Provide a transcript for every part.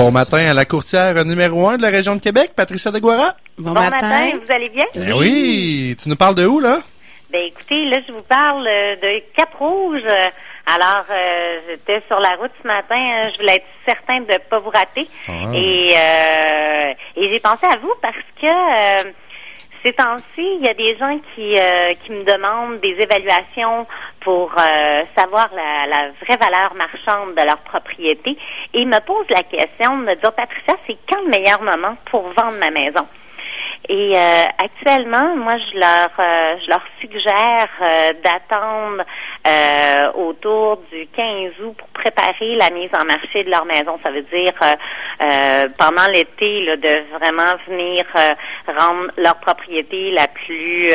Bon matin à la courtière numéro 1 de la région de Québec, Patricia Deguara. Bon, matin. vous allez bien? Ben oui. Tu nous parles de où, là? Ben écoutez, là, je vous parle euh, de Cap-Rouge. Alors, euh, j'étais sur la route ce matin. Hein, je voulais être certain de ne pas vous rater. Ah. Et, euh, et j'ai pensé à vous parce que euh, ces temps-ci, il y a des gens qui, euh, qui me demandent des évaluations pour euh, savoir la, la vraie valeur marchande de leur propriété et me posent la question de me dire, Patricia, c'est quand le meilleur moment pour vendre ma maison? Et euh, actuellement, moi, je leur, euh, je leur suggère euh, d'attendre euh, autour du 15 août pour préparer la mise en marché de leur maison. Ça veut dire euh, euh, pendant l'été, là, de vraiment venir rendre leur propriété la plus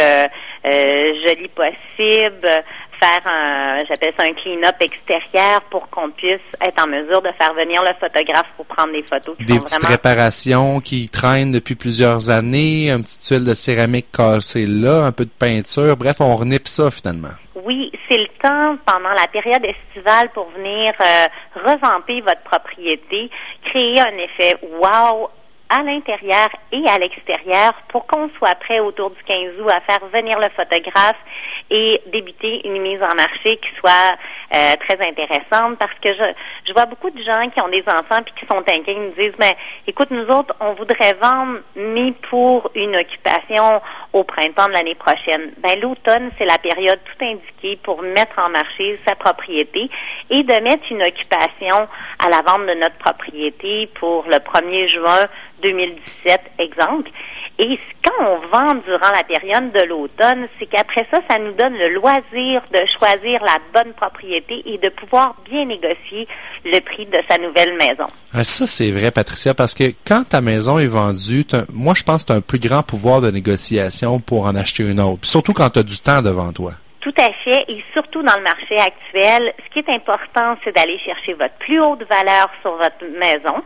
jolie possible, faire un, j'appelle ça un clean-up extérieur pour qu'on puisse être en mesure de faire venir le photographe pour prendre des photos. qui Des sont petites vraiment réparations qui traînent depuis plusieurs années, un petit tuile de céramique cassée là, un peu de peinture. Bref, on renipe ça finalement. Oui, c'est le temps pendant la période estivale pour venir euh, revamper votre propriété, créer un effet wow à l'intérieur et à l'extérieur pour qu'on soit prêt autour du 15 août à faire venir le photographe et débuter une mise en marché qui soit euh, très intéressante. Parce que je, je vois beaucoup de gens qui ont des enfants puis qui sont inquiets, ils me disent mais écoute nous autres on voudrait vendre mais pour une occupation au printemps de l'année prochaine. Ben l'automne c'est la période tout indiquée pour mettre en marché sa propriété et de mettre une occupation à la vente de notre propriété pour le 1er juin 2017 exemple. Et quand on vend durant la période de l'automne, c'est qu'après ça, ça nous donne le loisir de choisir la bonne propriété et de pouvoir bien négocier le prix de sa nouvelle maison. Ah, Ça, c'est vrai, Patricia, parce que quand ta maison est vendue, moi, je pense que tu as un plus grand pouvoir de négociation pour en acheter une autre. Surtout quand tu as du temps devant toi. Tout à fait, et surtout dans le marché actuel, ce qui est important, c'est d'aller chercher votre plus haute valeur sur votre maison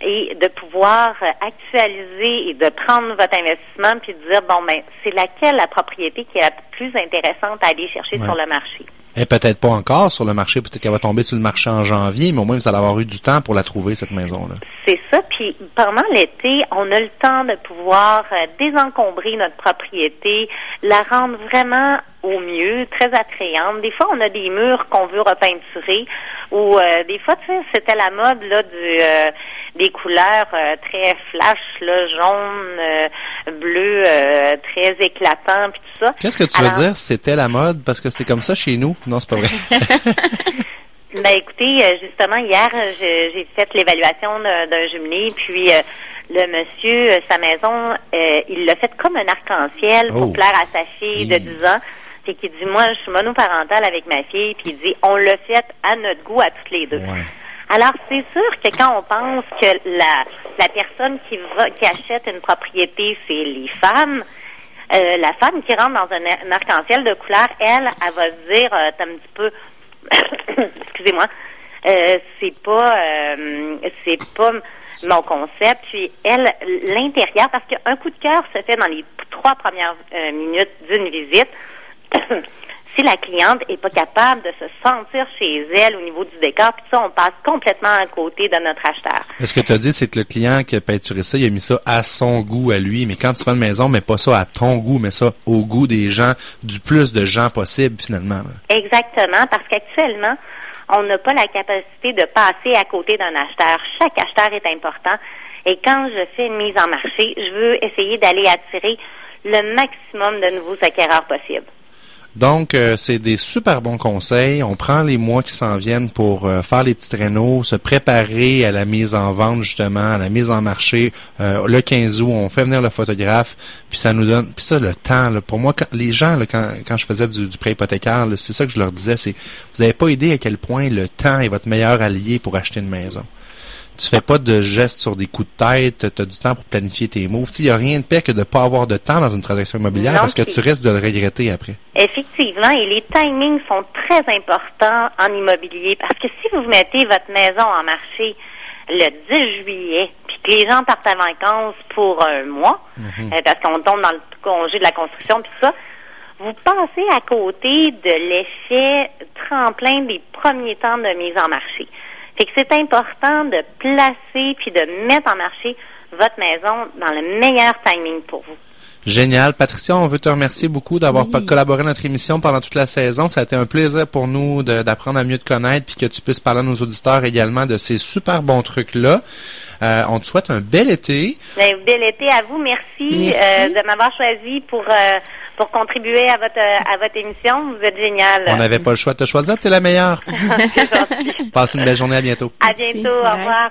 et de pouvoir euh, actualiser et de prendre votre investissement puis de dire bon ben c'est laquelle la propriété qui est la plus intéressante à aller chercher Ouais. sur le marché? Est peut-être pas encore sur le marché, peut-être qu'elle va tomber sur le marché en janvier, mais au moins vous allez avoir eu du temps pour la trouver, cette maison-là. C'est ça. Puis pendant l'été, on a le temps de pouvoir euh, désencombrer notre propriété, la rendre vraiment au mieux, très attrayante. Des fois, on a des murs qu'on veut repeinturer, ou euh, des fois, tu sais, c'était la mode là du euh, des couleurs euh, très flash, là, jaune, euh, bleu, euh, très éclatant, puis tout ça. Qu'est-ce que tu Alors- veux dire, c'était la mode? Parce que c'est comme ça chez nous. Non, c'est pas vrai. Ben écoutez, justement hier, j'ai fait l'évaluation d'un jumelé, puis le monsieur, sa maison, euh, il l'a fait comme un arc-en-ciel Oh. pour plaire à sa fille de Oui. 10 ans. Fait qu'il dit, moi, je suis monoparentale avec ma fille, puis il dit, on l'a fait à notre goût à toutes les deux. Ouais. Alors, c'est sûr que quand on pense que la, la personne qui va, qui achète une propriété, c'est les femmes, euh, la femme qui rentre dans un, un arc-en-ciel de couleur, elle, elle va se dire, euh, un petit peu, excusez-moi, euh, c'est pas, euh, c'est pas mon concept. Puis elle, l'intérieur, parce qu'un coup de cœur se fait dans les trois premières euh, minutes d'une visite. si la cliente est pas capable de se sentir chez elle au niveau du décor, puis ça, on passe complètement à côté de notre acheteur. Mais ce que tu as dit, c'est que le client qui a peinturé ça, il a mis ça à son goût, à lui. Mais quand tu fais une maison, mets pas ça à ton goût, mais ça au goût des gens, du plus de gens possible, finalement. Exactement, parce qu'actuellement, on n'a pas la capacité de passer à côté d'un acheteur. Chaque acheteur est important. Et quand je fais une mise en marché, je veux essayer d'aller attirer le maximum de nouveaux acquéreurs possibles. Donc, euh, c'est des super bons conseils. On prend les mois qui s'en viennent pour euh, faire les petits rénaux, se préparer à la mise en vente, justement, à la mise en marché. Euh, le 15 août, on fait venir le photographe, puis ça nous donne... Puis ça, le temps, pour moi, quand, les gens, quand, quand je faisais du, du prêt hypothécaire, c'est ça que je leur disais, c'est vous n'avez pas idée à quel point le temps est votre meilleur allié pour acheter une maison. Tu fais pas de gestes sur des coups de tête, tu as du temps pour planifier tes moves. Il n'y a rien de pire que de pas avoir de temps dans une transaction immobilière Non, parce que tu risques de le regretter après. Effectivement, et les timings sont très importants en immobilier parce que si vous mettez votre maison en marché le 10 juillet, puis que les gens partent en vacances pour un mois, euh, parce qu'on tombe dans le congé de la construction, puis tout ça, vous passez à côté de l'effet tremplin des premiers temps de mise en marché. Fait que c'est important de placer puis de mettre en marché votre maison dans le meilleur timing pour vous. Génial. Patricia, on veut te remercier beaucoup d'avoir collaboré à notre émission pendant toute la saison. Ça a été un plaisir pour nous d'apprendre à mieux te connaître puis que tu puisses parler à nos auditeurs également de ces super bons trucs-là. Euh, on te souhaite un bel été. Un ben, bel été à vous. Merci, euh, de m'avoir choisi pour euh, pour contribuer à votre à votre émission. Vous êtes génial. On n'avait pas le choix de te choisir. Tu es la meilleure. C'est gentil. Passe une belle journée. À bientôt. À bientôt. Au revoir.